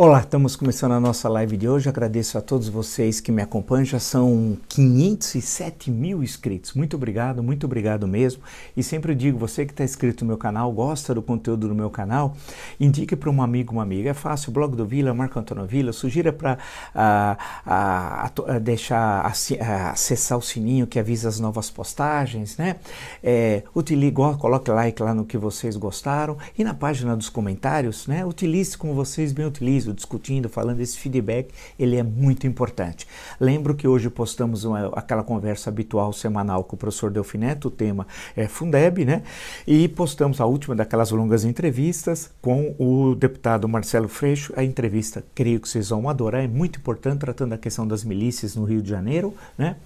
Olá, estamos começando a nossa live de hoje. Agradeço a todos vocês que me acompanham. Já são 507 mil inscritos. Muito obrigado, muito obrigado mesmo. E sempre digo, você que está inscrito no meu canal, gosta do conteúdo do meu canal, indique para um amigo, uma amiga. É fácil, blog do Vila, Marco Antônio Vila, sugira para deixar acessar o sininho que avisa as novas postagens, né? É, utilize, coloque like lá no que vocês gostaram e na página dos comentários, né? Utilize como vocês bem utilizam discutindo, falando, esse feedback, ele é muito importante. Lembro que hoje postamos uma, aquela conversa habitual semanal com o professor Delfineto, o tema é Fundeb, né? E postamos a última daquelas longas entrevistas com o deputado Marcelo Freixo, a entrevista, creio que vocês vão adorar, é muito importante, tratando da questão das milícias no Rio de Janeiro, né?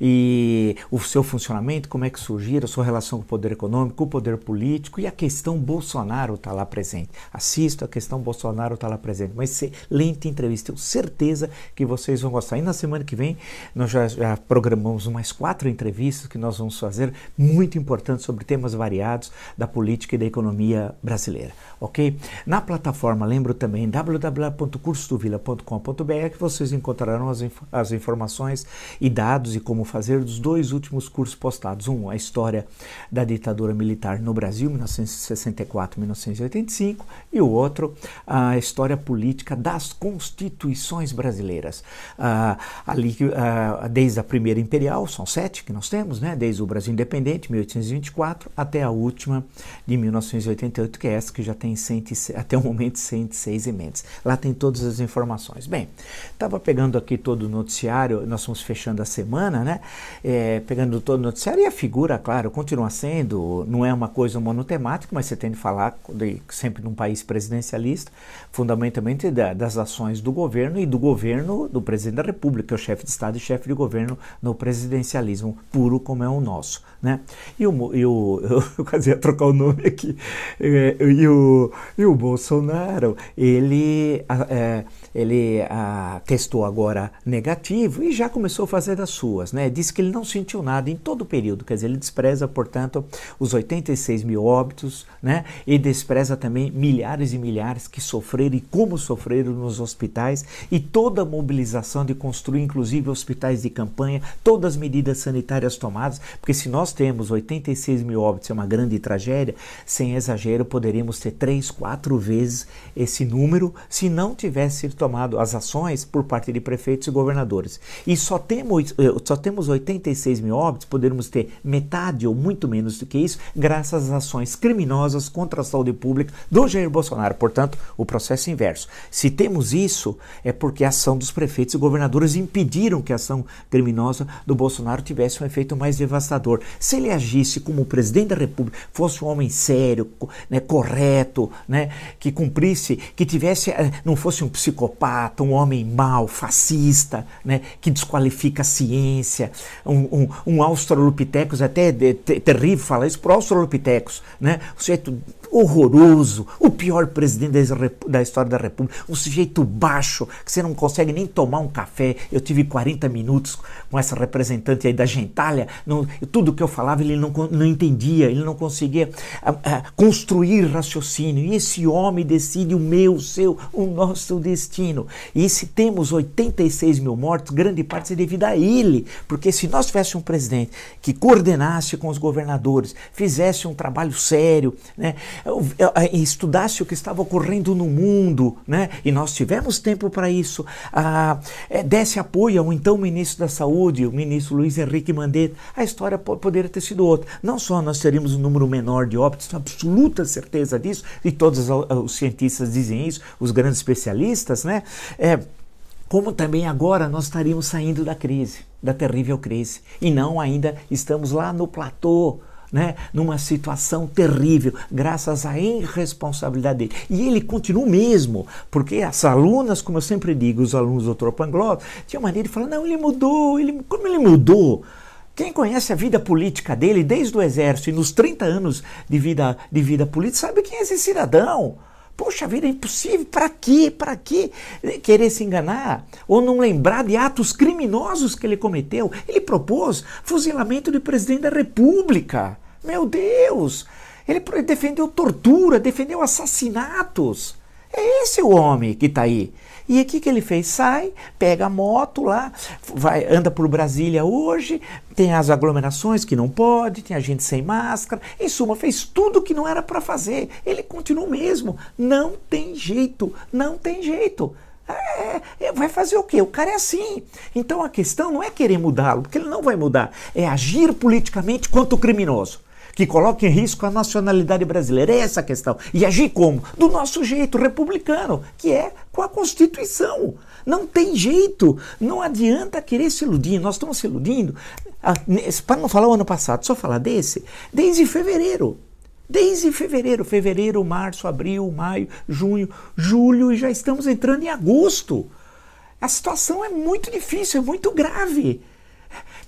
E o seu funcionamento, como é que surgiram, a sua relação com o poder econômico, o poder político e a questão Bolsonaro está lá presente. Assisto, a questão Bolsonaro está lá presente, mas excelente entrevista. Tenho certeza que vocês vão gostar. E na semana que vem nós já, já programamos mais quatro entrevistas que nós vamos fazer, muito importantes, sobre temas variados da política e da economia brasileira. Ok? Na plataforma, lembro também, www.cursodovila.com.br que vocês encontrarão as, inf as informações e dados e como fazer dos dois últimos cursos postados. Um, a história da ditadura militar no Brasil, 1964-1985, e o outro, a história política política das constituições brasileiras. Ah, ali, ah, desde a primeira imperial, são sete que nós temos, né? desde o Brasil Independente, 1824, até a última de 1988, que é essa que já tem 100, até o momento 106 emendas. Lá tem todas as informações. Bem, estava pegando aqui todo o noticiário, nós estamos fechando a semana, né? É, pegando todo o noticiário e a figura, claro, continua sendo, não é uma coisa monotemática, mas você tem de falar de, sempre num país presidencialista, fundamentalmente da, das ações do governo e do governo do presidente da República, é o chefe de Estado e chefe de governo no presidencialismo puro como é o nosso. Né? E o, e o eu quase ia trocar o nome aqui, é, e, o, e o Bolsonaro, ele, é, ele a, testou agora negativo e já começou a fazer das suas. Né? Disse que ele não sentiu nada em todo o período, quer dizer, ele despreza, portanto, os 86 mil óbitos né? e despreza também milhares e milhares que sofreram e como sofreram sofreram nos hospitais e toda a mobilização de construir, inclusive, hospitais de campanha, todas as medidas sanitárias tomadas, porque se nós temos 86 mil óbitos, é uma grande tragédia, sem exagero, poderíamos ter três, quatro vezes esse número se não tivesse sido tomado as ações por parte de prefeitos e governadores. E só temos, eh, só temos 86 mil óbitos, poderíamos ter metade ou muito menos do que isso, graças às ações criminosas contra a saúde pública do Jair Bolsonaro. Portanto, o processo inverso. Se temos isso, é porque a ação dos prefeitos e governadores impediram que a ação criminosa do Bolsonaro tivesse um efeito mais devastador. Se ele agisse como presidente da República, fosse um homem sério, né, correto, né, que cumprisse, que tivesse, eh, não fosse um psicopata, um homem mau, fascista, né, que desqualifica a ciência, um, um, um australopithecus, até é terrível falar isso, para australopithecus, né, o sujeito horroroso, o pior presidente da história da República, um sujeito baixo, que você não consegue nem tomar um café. Eu tive 40 minutos com essa representante aí da Gentalha, não, tudo que eu falava ele não, não entendia, ele não conseguia a, a, construir raciocínio. E esse homem decide o meu, o seu, o nosso destino. E se temos 86 mil mortos, grande parte é devido a ele, porque se nós tivéssemos um presidente que coordenasse com os governadores, fizesse um trabalho sério, né, estudasse o que estava ocorrendo no mundo, né? e nós tivemos tempo para isso, ah, é, desse apoio ao então ministro da Saúde, o ministro Luiz Henrique Mandetta, a história poderia ter sido outra. Não só nós teríamos um número menor de óbitos, tenho absoluta certeza disso, e todos os cientistas dizem isso, os grandes especialistas, né? É, como também agora nós estaríamos saindo da crise, da terrível crise, e não ainda estamos lá no platô né, numa situação terrível, graças à irresponsabilidade dele. E ele continua mesmo, porque as alunas, como eu sempre digo, os alunos do Tropanglot, tinham maneira de falar: não, ele mudou, ele, como ele mudou? Quem conhece a vida política dele desde o exército e nos 30 anos de vida, de vida política sabe quem é esse cidadão. Poxa vida, é impossível. Para quê? Para quê querer se enganar? Ou não lembrar de atos criminosos que ele cometeu? Ele propôs fuzilamento do presidente da República. Meu Deus! Ele defendeu tortura, defendeu assassinatos. É esse o homem que está aí. E o que, que ele fez? Sai, pega a moto lá, vai, anda por Brasília hoje, tem as aglomerações que não pode, tem a gente sem máscara. Em suma, fez tudo que não era para fazer. Ele continua mesmo. Não tem jeito, não tem jeito. É, é, vai fazer o quê? O cara é assim. Então a questão não é querer mudá-lo, porque ele não vai mudar. É agir politicamente contra o criminoso que coloque em risco a nacionalidade brasileira. É essa a questão. E agir como? Do nosso jeito republicano, que é com a Constituição. Não tem jeito. Não adianta querer se iludir. Nós estamos se iludindo. Ah, para não falar o ano passado, só falar desse, desde fevereiro. Desde fevereiro, fevereiro, março, abril, maio, junho, julho e já estamos entrando em agosto. A situação é muito difícil, é muito grave.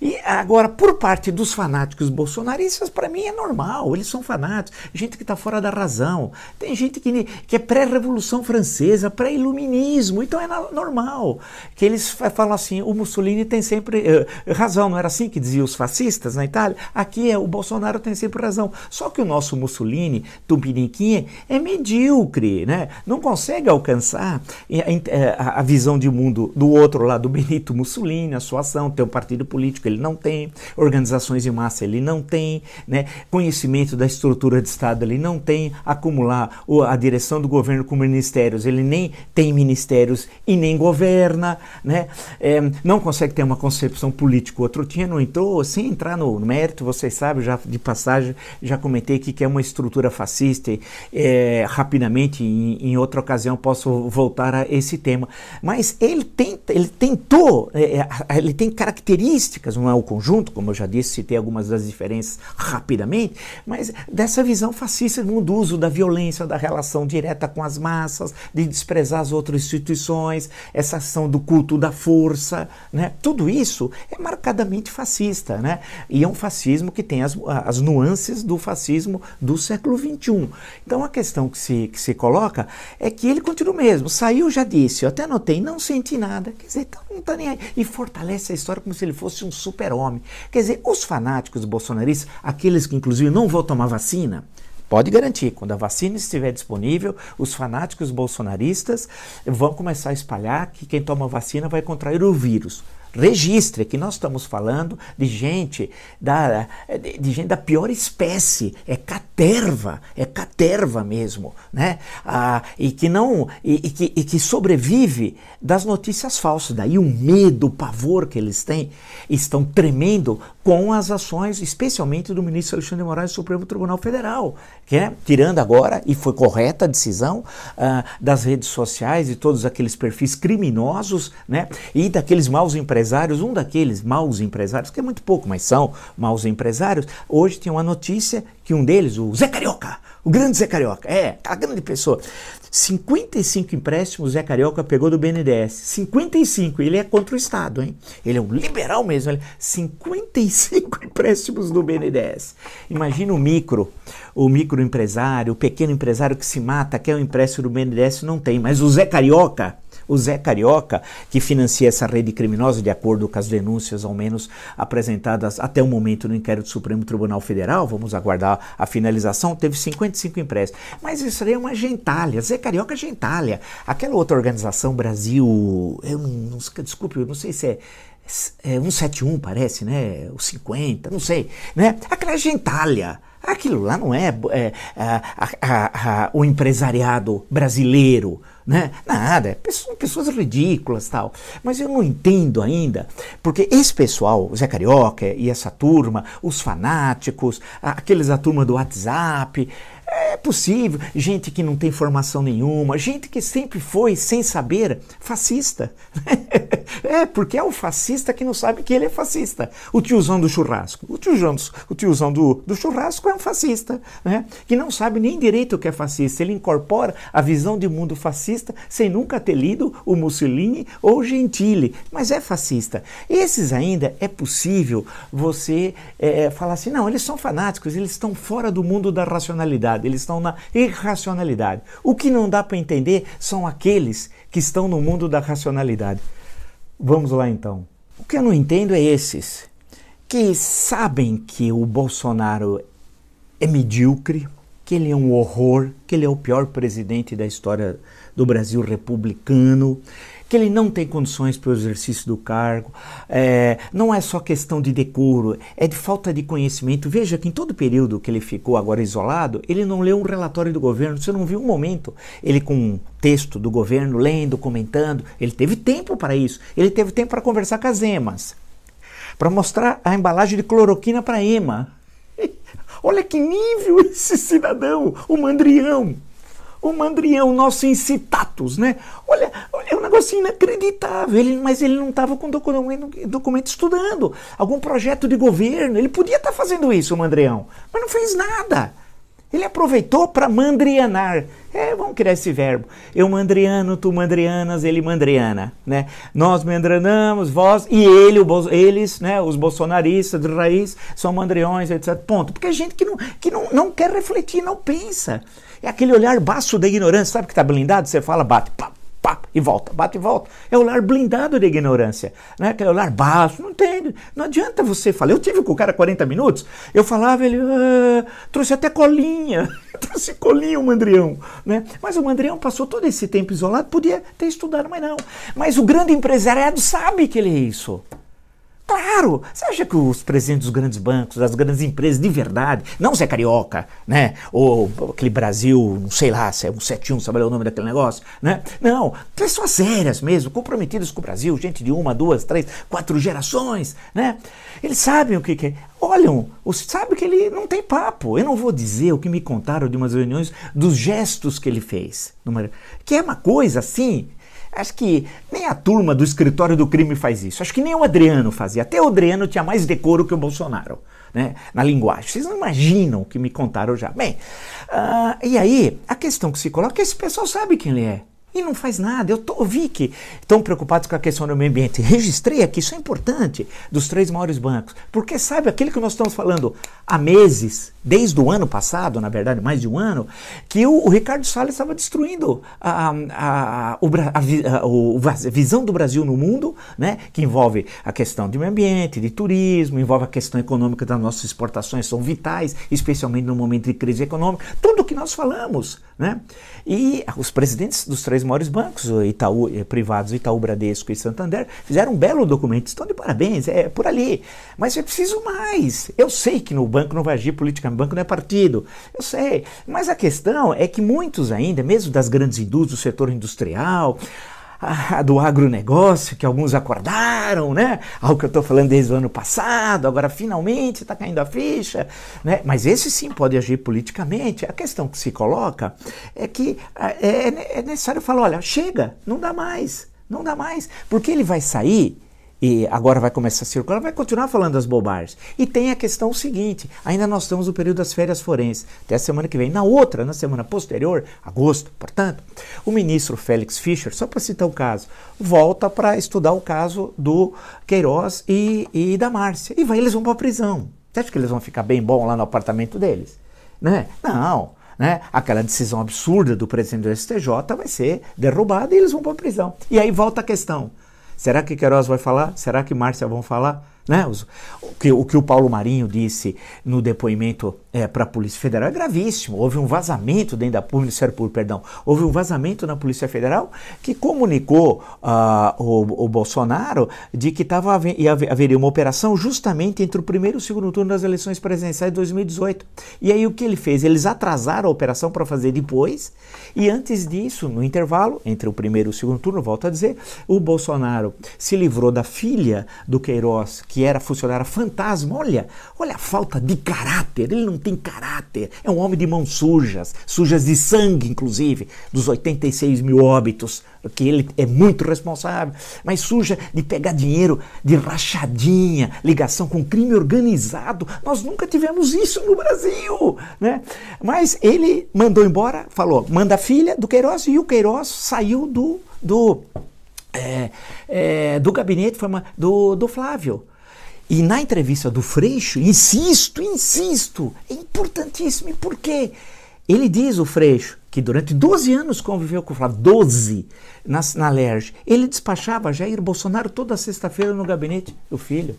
E agora, por parte dos fanáticos bolsonaristas, para mim é normal, eles são fanáticos, gente que está fora da razão. Tem gente que, que é pré-revolução francesa, pré-iluminismo, então é normal. Que eles falam assim: o Mussolini tem sempre uh, razão, não era assim que diziam os fascistas na Itália? Aqui é o Bolsonaro tem sempre razão. Só que o nosso Mussolini, Tupiniquim, é medíocre, né? não consegue alcançar a, a, a visão de mundo do outro lado, do Benito Mussolini, a sua ação, tem um partido político político ele não tem, organizações de massa ele não tem, né? conhecimento da estrutura de Estado ele não tem, acumular a direção do governo com ministérios, ele nem tem ministérios e nem governa, né? É, não consegue ter uma concepção política. Outro tinha, não entrou, sem entrar no, mérito, vocês sabem, já de passagem, já comentei que, que é uma estrutura fascista, é, rapidamente, em, em, outra ocasião, posso voltar a esse tema. Mas ele, tenta, ele tentou, é, é ele tem características não é o conjunto, como eu já disse, citei algumas das diferenças rapidamente, mas dessa visão fascista do uso da violência, da relação direta com as massas, de desprezar as outras instituições, essa ação do culto da força, né? tudo isso é marcadamente fascista, né? e é um fascismo que tem as, as nuances do fascismo do século XXI. Então a questão que se, que se coloca é que ele continua mesmo, saiu, já disse, eu até anotei, não senti nada, quer dizer, então não está nem aí, e fortalece a história como se ele fosse um super-homem. Quer dizer, os fanáticos bolsonaristas, aqueles que inclusive não vão tomar vacina, Pode garantir, quando a vacina estiver disponível, os fanáticos bolsonaristas vão começar a espalhar que quem toma vacina vai contrair o vírus. Registre que nós estamos falando de gente da, de, gente da pior espécie, é caterva, é caterva mesmo, né? Ah, e que não e, e, que, e que sobrevive das notícias falsas. Daí o medo, o pavor que eles têm, estão tremendo com as ações, especialmente do ministro Alexandre de Moraes do Supremo Tribunal Federal, que é tirando agora, e foi correta a decisão, uh, das redes sociais e todos aqueles perfis criminosos, né? E daqueles maus empresários, um daqueles maus empresários, que é muito pouco, mas são maus empresários, hoje tem uma notícia que um deles, o Zé Carioca, o grande Zé Carioca, é, a grande pessoa, 55 empréstimos Zé Carioca pegou do BNDES. 55, ele é contra o Estado, hein? Ele é um liberal mesmo. Ele... 55 empréstimos do BNDES. Imagina o micro, o microempresário, o pequeno empresário que se mata, quer um empréstimo do BNDES, não tem. Mas o Zé Carioca, o Zé Carioca, que financia essa rede criminosa, de acordo com as denúncias, ao menos apresentadas até o momento no inquérito do Supremo Tribunal Federal, vamos aguardar a finalização, teve 55 empréstimos. Mas isso aí é uma gentalha, Zé Carioca é gentalha. Aquela outra organização, Brasil, eu não, não desculpe, eu não sei se é é, 171 parece, né? O 50, não sei, né? Aquela gentalha. Aquilo lá não é, é a, a, a, o empresariado brasileiro, né? Nada, pessoas, pessoas ridículas tal. Mas eu não entendo ainda, porque esse pessoal, o Zé Carioca e essa turma, os fanáticos, aqueles da turma do WhatsApp, é possível, gente que não tem formação nenhuma, gente que sempre foi, sem saber, fascista. é, porque é o fascista que não sabe que ele é fascista. O tiozão do churrasco. O tiozão, o tiozão do, do churrasco é um fascista, né? que não sabe nem direito o que é fascista. Ele incorpora a visão de mundo fascista sem nunca ter lido o Mussolini ou o Gentili, mas é fascista. Esses ainda é possível você é, falar assim: não, eles são fanáticos, eles estão fora do mundo da racionalidade racionalidade, eles estão na irracionalidade. O que não dá para entender são aqueles que estão no mundo da racionalidade. Vamos lá então. O que eu não entendo é esses que sabem que o Bolsonaro é medíocre, que ele é um horror, que ele é o pior presidente da história do Brasil republicano que ele não tem condições para o exercício do cargo. É, não é só questão de decoro, é de falta de conhecimento. Veja que em todo o período que ele ficou agora isolado, ele não leu um relatório do governo. Você não viu um momento ele com um texto do governo, lendo, comentando. Ele teve tempo para isso. Ele teve tempo para conversar com as EMAs, para mostrar a embalagem de cloroquina para a EMA. Olha que nível esse cidadão, o mandrião o Mandrião, nosso incitatus, né? Olha, é um negócio inacreditável. Ele, mas ele não estava com documento, documento estudando, algum projeto de governo. Ele podia estar tá fazendo isso, o Mandrião, mas não fez nada. Ele aproveitou para mandrianar. É, vamos criar esse verbo. Eu mandriano, tu mandrianas, ele mandriana, né? Nós mandranamos, vós e ele, o, eles, né, os bolsonaristas de raiz, são mandriões, etc. Ponto. Porque é gente que não, que não, não quer refletir, não pensa. É aquele olhar baço da ignorância, sabe que está blindado? Você fala, bate, pá, pá, e volta, bate e volta. É o olhar blindado da ignorância, né? aquele olhar baixo, não entende. Não adianta você falar. Eu tive com o cara 40 minutos, eu falava, ele ah, trouxe até colinha, trouxe colinha o mandrião, né? Mas o mandrião passou todo esse tempo isolado, podia ter estudado, mas não. Mas o grande empresariado sabe que ele é isso. Claro! Você acha que os presidentes dos grandes bancos, das grandes empresas de verdade, não Zé Carioca, né? Ou aquele Brasil, não sei lá, se é um 71, sabe o nome daquele negócio, né? Não, pessoas sérias mesmo, comprometidas com o Brasil, gente de uma, duas, três, quatro gerações, né? Eles sabem o que, que é. Olham, sabe que ele não tem papo. Eu não vou dizer o que me contaram de umas reuniões dos gestos que ele fez. Que é uma coisa assim, Acho que nem a turma do escritório do crime faz isso. Acho que nem o Adriano fazia. Até o Adriano tinha mais decoro que o Bolsonaro, né? Na linguagem. Vocês não imaginam o que me contaram já. Bem, uh, e aí, a questão que se coloca é esse pessoal sabe quem ele é. E não faz nada. Eu, tô, eu vi que estão preocupados com a questão do meio ambiente. Registrei aqui, isso é importante, dos três maiores bancos. Porque sabe aquele que nós estamos falando há meses, desde o ano passado, na verdade, mais de um ano, que o, o Ricardo Salles estava destruindo a, a, a, a, visão do Brasil no mundo, né, que envolve a questão de meio ambiente, de turismo, envolve a questão econômica das nossas exportações, são vitais, especialmente no momento de crise econômica. Tudo o que nós falamos. Né? E os presidentes dos três maiores bancos, Itaú, eh, privados, Itaú, Bradesco e Santander, fizeram um belo documento. Estão de parabéns, é por ali. Mas é preciso mais. Eu sei que no banco não vai agir politicamente, banco não é partido. Eu sei. Mas a questão é que muitos ainda, mesmo das grandes indústrias, do setor industrial, do agronegócio, que alguns acordaram, né? Algo que eu estou falando desde o ano passado, agora finalmente está caindo a ficha, né? Mas esse sim pode agir politicamente. A questão que se coloca é que é, é necessário falar, olha, chega, não dá mais, não dá mais, porque ele vai sair e agora vai começar a circular, vai continuar falando das bobagens. E tem a questão seguinte: ainda nós estamos no período das férias forenses, até a semana que vem. Na outra, na semana posterior, agosto, portanto, o ministro Félix Fischer, só para citar o caso, volta para estudar o caso do Queiroz e, e da Márcia. E vai, eles vão para a prisão. Você acha que eles vão ficar bem bom lá no apartamento deles? Né? Não. Né? Aquela decisão absurda do presidente do STJ vai ser derrubada e eles vão para a prisão. E aí volta a questão. Será que Queiroz vai falar? Será que Márcia vão falar? Né? O, que, o que o Paulo Marinho disse no depoimento é, para a Polícia Federal é gravíssimo. Houve um vazamento dentro da Polícia perdão, houve um vazamento na Polícia Federal que comunicou uh, o, o, Bolsonaro de que tava, ia, haveria uma operação justamente entre o primeiro e o segundo turno das eleições presidenciais de 2018. E aí o que ele fez? Eles atrasaram a operação para fazer depois, e antes disso, no intervalo entre o primeiro e o segundo turno, volto a dizer, o Bolsonaro se livrou da filha do Queiroz, que era funcionária fantasma. Olha, olha a falta de caráter. Ele não tem caráter. É um homem de mãos sujas, sujas de sangue, inclusive, dos 86 mil óbitos, que ele é muito responsável, mas suja de pegar dinheiro de rachadinha, ligação com crime organizado. Nós nunca tivemos isso no Brasil, né? Mas ele mandou embora, falou, manda a filha do Queiroz e o Queiroz saiu do do é, é, do gabinete do, do Flávio. E na entrevista do Freixo, insisto, insisto, é importantíssimo. E por quê? Ele diz, o Freixo, que durante 12 anos conviveu com o Flávio, 12, na, na LERJ. Ele despachava Jair Bolsonaro toda sexta-feira no gabinete do filho.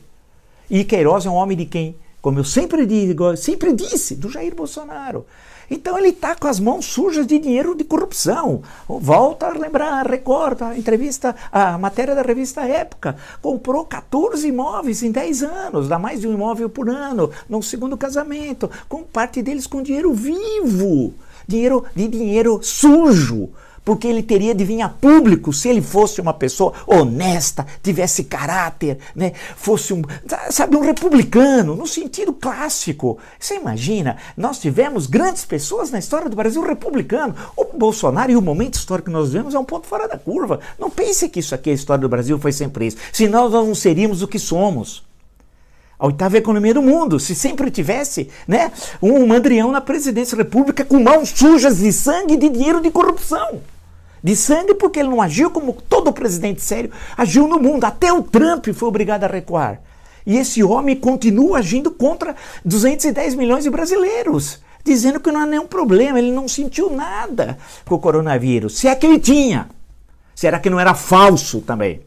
E Queiroz é um homem de quem? Como eu sempre digo, sempre disse, do Jair Bolsonaro. Então ele está com as mãos sujas de dinheiro de corrupção. Volta a lembrar, recorda a entrevista, a matéria da revista Época. Comprou 14 imóveis em 10 anos, dá mais de um imóvel por ano, no segundo casamento, com parte deles com dinheiro vivo, dinheiro de dinheiro sujo porque ele teria de vir a público se ele fosse uma pessoa honesta, tivesse caráter, né? fosse um, sabe, um republicano, no sentido clássico. Você imagina, nós tivemos grandes pessoas na história do Brasil republicano. O Bolsonaro e o momento histórico que nós vivemos é um ponto fora da curva. Não pense que isso aqui, a história do Brasil, foi sempre isso. Senão nós não seríamos o que somos a oitava economia do mundo. Se sempre tivesse né, um mandrião na presidência da República com mãos sujas de sangue e de dinheiro de corrupção de sangue porque ele não agiu como todo presidente sério agiu no mundo. Até o Trump foi obrigado a recuar. E esse homem continua agindo contra 210 milhões de brasileiros, dizendo que não há nenhum problema, ele não sentiu nada com o coronavírus. Se é que ele tinha. Será que não era falso também?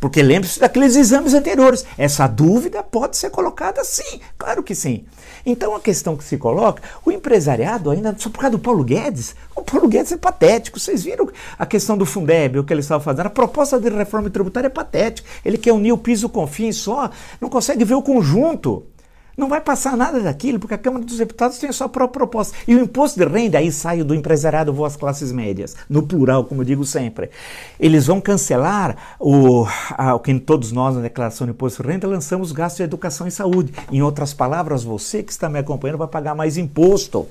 Porque lembre-se daqueles exames anteriores. Essa dúvida pode ser colocada sim, claro que sim. Então a questão que se coloca, o empresariado ainda, só por causa do Paulo Guedes, o Paulo Guedes é patético. Vocês viram a questão do Fundeb, o que ele estava fazendo? A proposta de reforma tributária é patética. Ele quer unir o piso com o fim só, não consegue ver o conjunto. Não vai passar nada daquilo, porque a Câmara dos Deputados tem a sua própria proposta. E o imposto de renda, aí sai do empresariado, vou às classes médias, no plural, como eu digo sempre. Eles vão cancelar o, a, o que todos nós, na declaração de imposto de renda, lançamos gastos de educação e saúde. Em outras palavras, você que está me acompanhando vai pagar mais imposto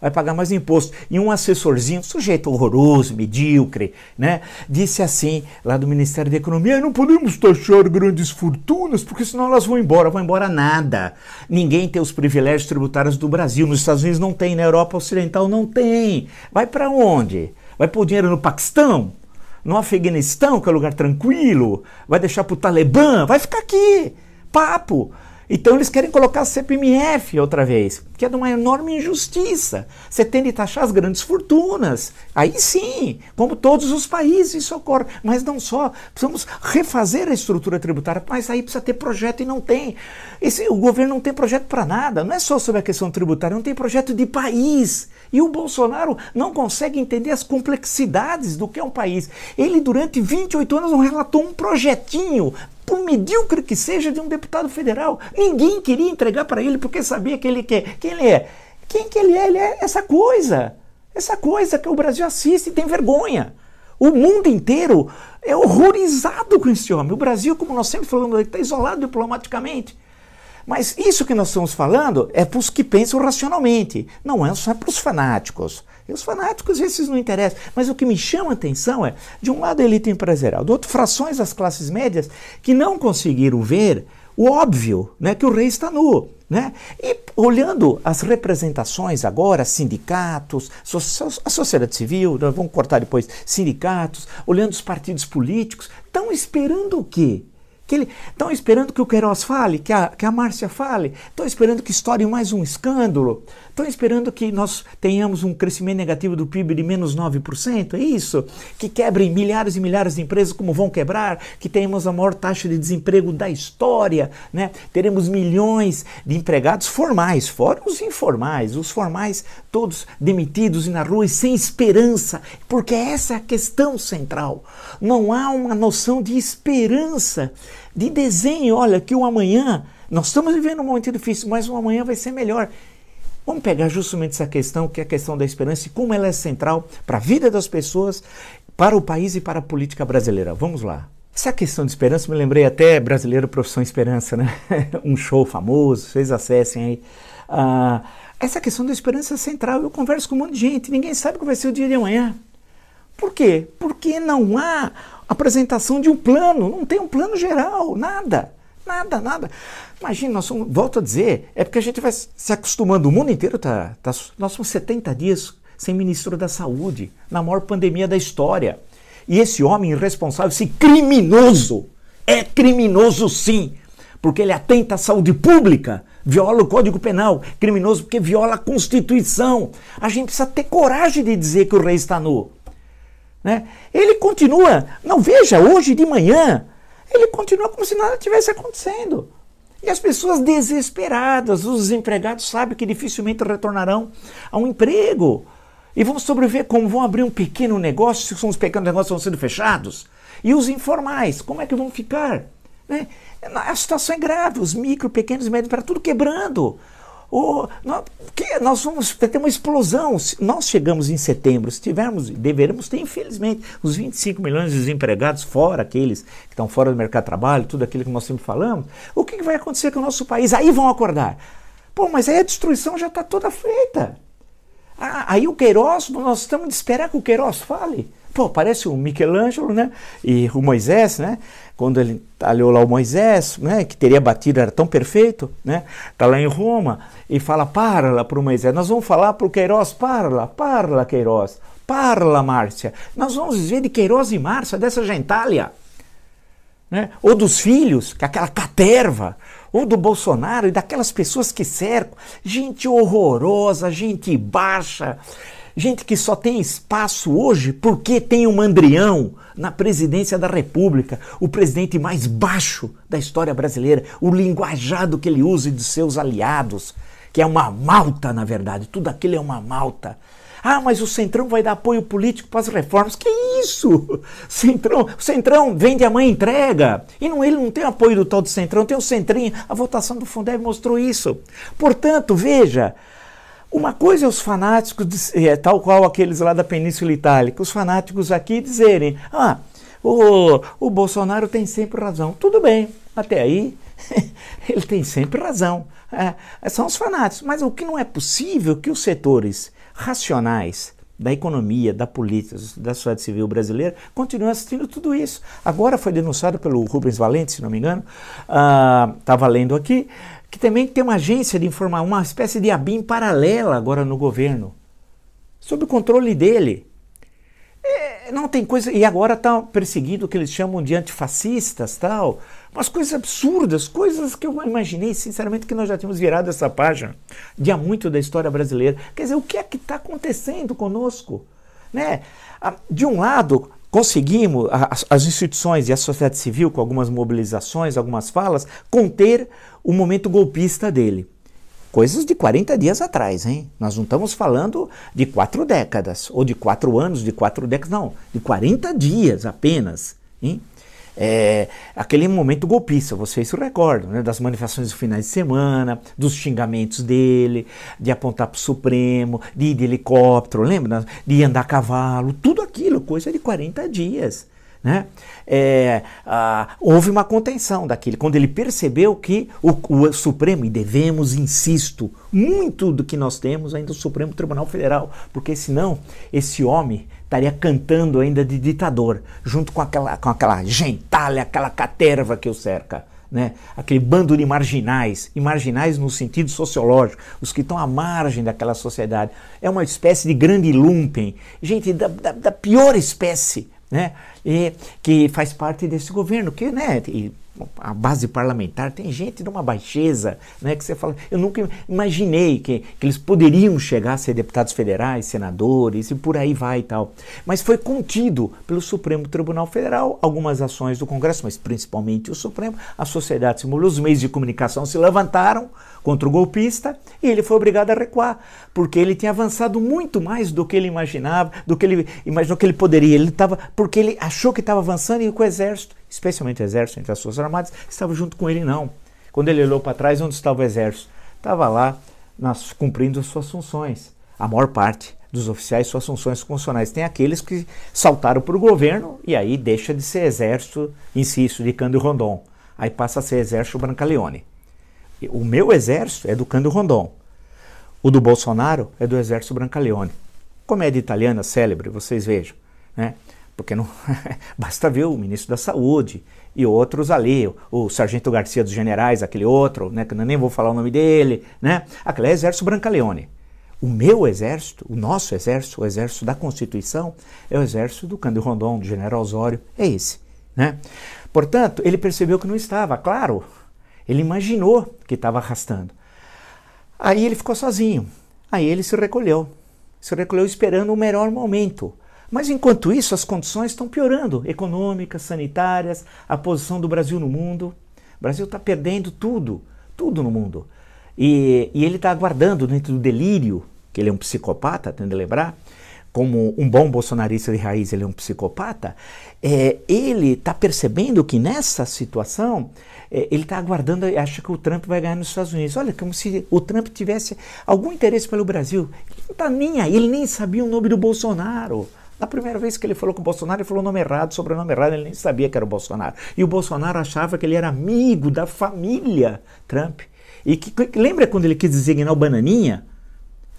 vai pagar mais imposto. E um assessorzinho, sujeito horroroso, medíocre, né, disse assim, lá do Ministério da Economia, não podemos taxar grandes fortunas, porque senão elas vão embora. Vão embora nada. Ninguém tem os privilégios tributários do Brasil. Nos Estados Unidos não tem, na Europa Ocidental não tem. Vai para onde? Vai pôr dinheiro no Paquistão? No Afeganistão, que é um lugar tranquilo? Vai deixar para o Talibã? Vai ficar aqui. Papo. Então eles querem colocar a CPMF outra vez, que é de uma enorme injustiça. Você tem de taxar as grandes fortunas. Aí sim, como todos os países isso ocorre. Mas não só, precisamos refazer a estrutura tributária, mas aí precisa ter projeto e não tem. Esse, o governo não tem projeto para nada, não é só sobre a questão tributária, não tem projeto de país. E o Bolsonaro não consegue entender as complexidades do que é um país. Ele, durante 28 anos, não relatou um projetinho por medíocre que seja, de um deputado federal. Ninguém queria entregar para ele porque sabia que ele quer. Quem ele é? Quem que ele é? Ele é essa coisa. Essa coisa que o Brasil assiste e tem vergonha. O mundo inteiro é horrorizado com esse homem. O Brasil, como nós sempre falamos, está isolado diplomaticamente. Mas isso que nós estamos falando é para os que pensam racionalmente, não é só para os fanáticos. E os fanáticos, esses não interessam. Mas o que me chama a atenção é, de um lado, a elite empresarial, do outro, frações das classes médias que não conseguiram ver o óbvio, né, que o rei está nu. Né? E olhando as representações agora, sindicatos, a sociedade civil, vamos cortar depois, sindicatos, olhando os partidos políticos, estão esperando o quê? Que ele estão esperando que o Queiroz fale, que a, que a Márcia fale, estão esperando que estoure mais um escândalo, estão esperando que nós tenhamos um crescimento negativo do PIB de menos 9%, é isso? Que quebrem milhares e milhares de empresas como vão quebrar, que tenhamos a maior taxa de desemprego da história, né? teremos milhões de empregados formais, fora os informais, os formais todos demitidos e na rua e sem esperança, porque essa é a questão central. Não há uma noção de esperança de desenho. Olha, que o amanhã, nós estamos vivendo um momento difícil, mas o amanhã vai ser melhor. Vamos pegar justamente essa questão, que é a questão da esperança e como ela é central para a vida das pessoas, para o país e para a política brasileira. Vamos lá. Essa questão de esperança, me lembrei até Brasileiro Profissão Esperança, né? um show famoso, vocês acessem aí. Ah, essa questão da esperança é central. Eu converso com um monte de gente, ninguém sabe o que vai ser o dia de amanhã. Por quê? Porque não há apresentação de um plano, não tem um plano geral, nada. Nada, nada. Imagina, nós somos, volto a dizer, é porque a gente vai se acostumando, o mundo inteiro está. Tá, nós somos 70 dias sem ministro da saúde, na maior pandemia da história. E esse homem irresponsável, esse criminoso, é criminoso sim, porque ele atenta à saúde pública, viola o Código Penal, criminoso porque viola a Constituição. A gente precisa ter coragem de dizer que o rei está nu. Né? Ele continua, não veja, hoje de manhã, ele continua como se nada tivesse acontecendo. E as pessoas desesperadas, os desempregados sabem que dificilmente retornarão a um emprego. E vão sobreviver como? Vão abrir um pequeno negócio, se os pequenos negócios estão sendo fechados. E os informais, como é que vão ficar? Né? A situação é grave, os micro, pequenos e médios, para tudo quebrando. Nós, que, nós vamos ter uma explosão. Se nós chegamos em setembro, se tivermos, deveremos ter, infelizmente, os 25 milhões de desempregados, fora aqueles que estão fora do mercado de trabalho, tudo aquilo que nós sempre falamos, o que, que vai acontecer com o nosso país? Aí vão acordar. Pô, mas aí a destruição já está toda feita. Ah, aí o Queiroz, nós estamos de esperar que o Queiroz fale. Pô, parece o Michelangelo, né? E o Moisés, né? Quando ele olhou lá o Moisés, né? Que teria batido, era tão perfeito, né? Tá lá em Roma e fala, para lá para o Moisés. Nós vamos falar para o Queiroz, para lá, para lá, Queiroz. Para lá, Márcia. Nós vamos dizer de Queiroz e Márcia, dessa gentalha. Né? Ou dos filhos, que aquela caterva, ou do Bolsonaro e daquelas pessoas que cercam. Gente horrorosa, gente baixa, Gente que só tem espaço hoje porque tem um mandrião na presidência da República, o presidente mais baixo da história brasileira, o linguajado que ele usa de seus aliados, que é uma malta, na verdade, tudo aquilo é uma malta. Ah, mas o Centrão vai dar apoio político para as reformas. Que isso? Centrão, o Centrão vende a mãe entrega. E não, ele não tem apoio do tal do Centrão, tem o Centrinho. A votação do Fundeb mostrou isso. Portanto, veja, uma coisa é os fanáticos, é, tal qual aqueles lá da Península Itálica, os fanáticos aqui dizerem: ah, o, o Bolsonaro tem sempre razão. Tudo bem, até aí ele tem sempre razão. É, são os fanáticos. Mas o que não é possível que os setores racionais da economia, da política, da sociedade civil brasileira continuem assistindo tudo isso. Agora foi denunciado pelo Rubens Valente, se não me engano, estava uh, lendo aqui, que também tem uma agência de informação, uma espécie de ABIN paralela agora no governo, sob o controle dele. É, não tem coisa. E agora está perseguindo o que eles chamam de antifascistas, tal. Umas coisas absurdas, coisas que eu imaginei, sinceramente, que nós já tínhamos virado essa página de há muito da história brasileira. Quer dizer, o que é que está acontecendo conosco? Né? Ah, de um lado, conseguimos, as, as, instituições e a sociedade civil, com algumas mobilizações, algumas falas, conter o momento golpista dele. Coisas de 40 dias atrás, hein? Nós não estamos falando de quatro décadas, ou de quatro anos, de quatro décadas, não, de 40 dias apenas, hein? É, aquele momento golpista, vocês se recordam, né, das manifestações de finais de semana, dos xingamentos dele, de apontar para o Supremo, de ir de helicóptero, lembra? De andar a cavalo, tudo aquilo, coisa de 40 dias. Né? É, ah, houve uma contenção daquele, quando ele percebeu que o, o, Supremo, e devemos, insisto, muito do que nós temos ainda o Supremo Tribunal Federal, porque senão esse homem estaria cantando ainda de ditador, junto com aquela, com aquela gentalha, aquela caterva que o cerca. Né? aquele bando de marginais, e marginais no sentido sociológico, os que estão à margem daquela sociedade. É uma espécie de grande lumpen, gente da, da, da pior espécie, né? E, que faz parte desse governo, que né, a base parlamentar tem gente de uma baixeza, né, que você fala, eu nunca imaginei que, que eles poderiam chegar a ser deputados federais, senadores e por aí vai e tal. Mas foi contido pelo Supremo Tribunal Federal algumas ações do Congresso, mas principalmente o Supremo, a sociedade se molhou, os meios de comunicação se levantaram contra o golpista e ele foi obrigado a recuar, porque ele tinha avançado muito mais do que ele imaginava, do que ele imaginou que ele poderia. Ele estava porque ele achou que estava avançando e o exército especialmente o exército, entre as Forças Armadas, estava junto com ele, não. Quando ele olhou para trás, onde estava o exército? Estava lá nas, cumprindo as suas funções. A maior parte dos oficiais, suas funções funcionais. Tem aqueles que saltaram para o governo e aí deixa de ser exército, insisto, de Cândido Rondon. Aí passa a ser exército Brancaleone. O meu exército é do Cândido Rondon. O do Bolsonaro é do exército Brancaleone. Comédia italiana célebre, vocês vejam. Né? Porque não basta ver o ministro da Saúde e outros ali, o, Sargento Garcia dos Generais, aquele outro, né, que eu nem vou falar o nome dele, né? Aquele é o Exército Brancaleone. O meu exército, o nosso exército, o exército da Constituição, é o exército do Cândido Rondon, do General Osório, é esse, né? Portanto, ele percebeu que não estava, claro, ele imaginou que estava arrastando. Aí ele ficou sozinho, aí ele se recolheu, se recolheu esperando o melhor momento, mas enquanto isso, as condições estão piorando econômicas, sanitárias, a posição do Brasil no mundo. O Brasil está perdendo tudo. tudo no mundo. E, e ele está aguardando dentro do delírio, que ele é um psicopata, tendo de lembrar, como um bom bolsonarista de raiz, ele é um psicopata, é, ele está percebendo que nessa situação é, ele está aguardando, acha que o Trump vai ganhar nos Estados Unidos. Olha, como se o Trump tivesse algum interesse pelo Brasil. Ele não está nem aí, ele nem sabia o nome do Bolsonaro. Na primeira vez que ele falou com o Bolsonaro, ele falou o nome errado, sobrenome errado, ele nem sabia que era o Bolsonaro. E o Bolsonaro achava que ele era amigo da família Trump. E que, lembra quando ele quis designar o Bananinha?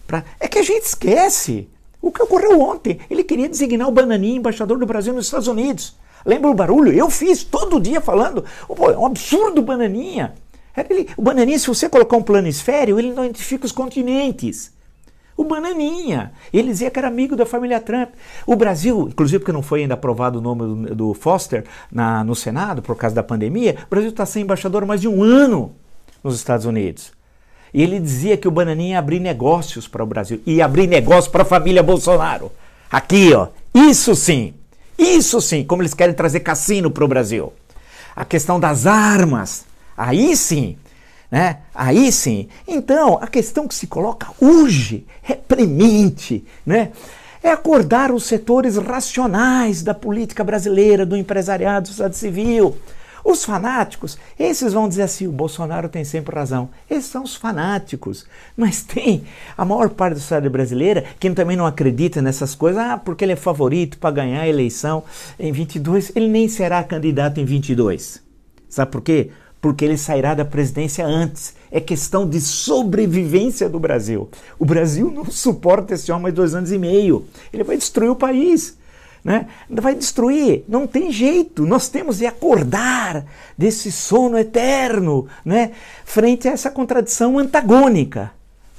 Pra, é que a gente esquece. O que ocorreu ontem? Ele queria designar o Bananinha embaixador do Brasil nos Estados Unidos. Lembra o barulho? Eu fiz todo dia falando. Pô, é um absurdo Bananinha. Ele, o Bananinha, se você colocar um planisfério, ele não identifica os continentes. O Bananinha. Ele dizia que era amigo da família Trump. O Brasil, inclusive porque não foi ainda aprovado o nome do, do Foster na, no Senado por causa da pandemia, o Brasil está sem embaixador há mais de um ano nos Estados Unidos. E ele dizia que o Bananinha ia abrir negócios para o Brasil, ia abrir negócios para a família Bolsonaro. Aqui, ó, isso sim, isso sim, como eles querem trazer cassino para o Brasil. A questão das armas, aí sim, né? Aí sim. Então, a questão que se coloca hoje é premente, né? É acordar os setores racionais da política brasileira, do empresariado, do Estado civil. Os fanáticos, esses vão dizer assim: o Bolsonaro tem sempre razão. Esses são os fanáticos. Mas tem a maior parte da sociedade brasileira que também não acredita nessas coisas. Ah, porque ele é favorito para ganhar a eleição em 22. Ele nem será candidato em 22. Sabe por quê? Porque ele sairá da presidência antes. É questão de sobrevivência do Brasil. O Brasil não suporta esse homem dois anos e meio. Ele vai destruir o país né? vai destruir. Não tem jeito. Nós temos de acordar desse sono eterno né? frente a essa contradição antagônica.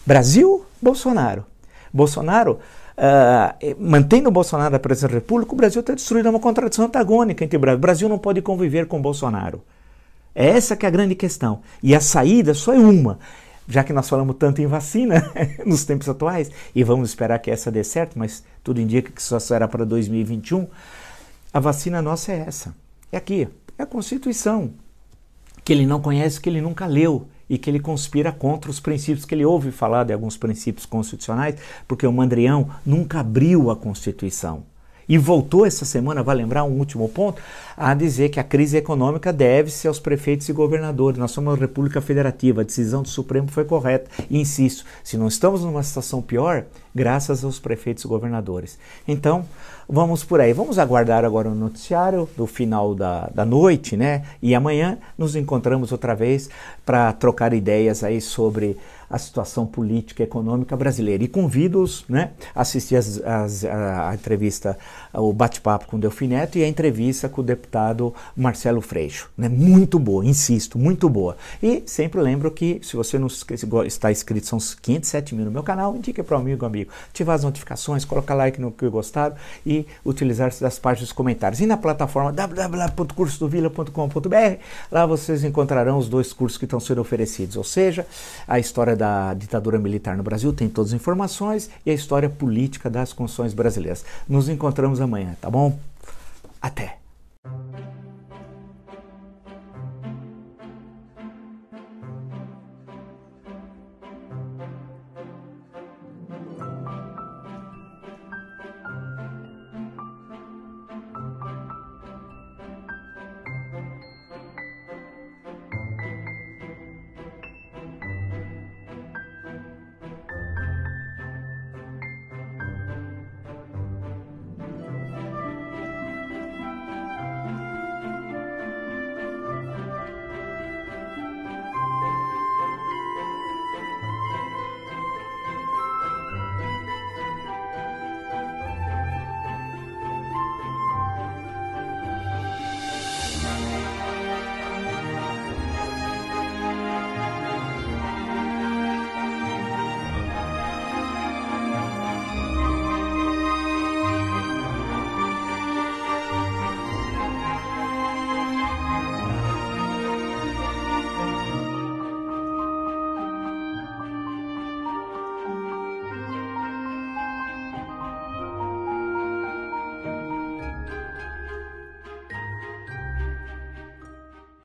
Brasil, Bolsonaro. Bolsonaro, uh, mantendo o Bolsonaro na presidência da República, o Brasil está destruído. É uma contradição antagônica entre o Brasil. O Brasil não pode conviver com Bolsonaro. É essa que é a grande questão. E a saída só é uma já que nós falamos tanto em vacina nos tempos atuais, e vamos esperar que essa dê certo, mas tudo indica que só será para 2021, a vacina nossa é essa. É aqui, é a Constituição, que ele não conhece, que ele nunca leu e que ele conspira contra os princípios que ele ouve falar de alguns princípios constitucionais, porque o Mandrião nunca abriu a Constituição. E voltou essa semana, vai lembrar um último ponto, a dizer que a crise econômica deve-se aos prefeitos e governadores. Nós somos uma república federativa, a decisão do Supremo foi correta. E insisto, se não estamos numa situação pior, graças aos prefeitos e governadores. Então, vamos por aí. Vamos aguardar agora o noticiário do final da, da noite, né? E amanhã nos encontramos outra vez para trocar ideias aí sobre a situação política e econômica brasileira. E convido-os né, a assistir as, as, a, a, entrevista, o bate-papo com o Delfim Neto e a entrevista com o deputado Marcelo Freixo. Né? Muito boa, insisto, muito boa. E sempre lembro que se você não está inscrito, são 507 mil no meu canal, indique para um amigo, amigo. Ativar as notificações, colocar like no que gostaram e utilizar-se das páginas dos comentários. E na plataforma www.cursodovila.com.br, lá vocês encontrarão os dois cursos que estão sendo oferecidos, ou seja, a história da ditadura militar no Brasil, tem todas as informações, e a história política das constituições brasileiras. Nos encontramos amanhã, tá bom? Até!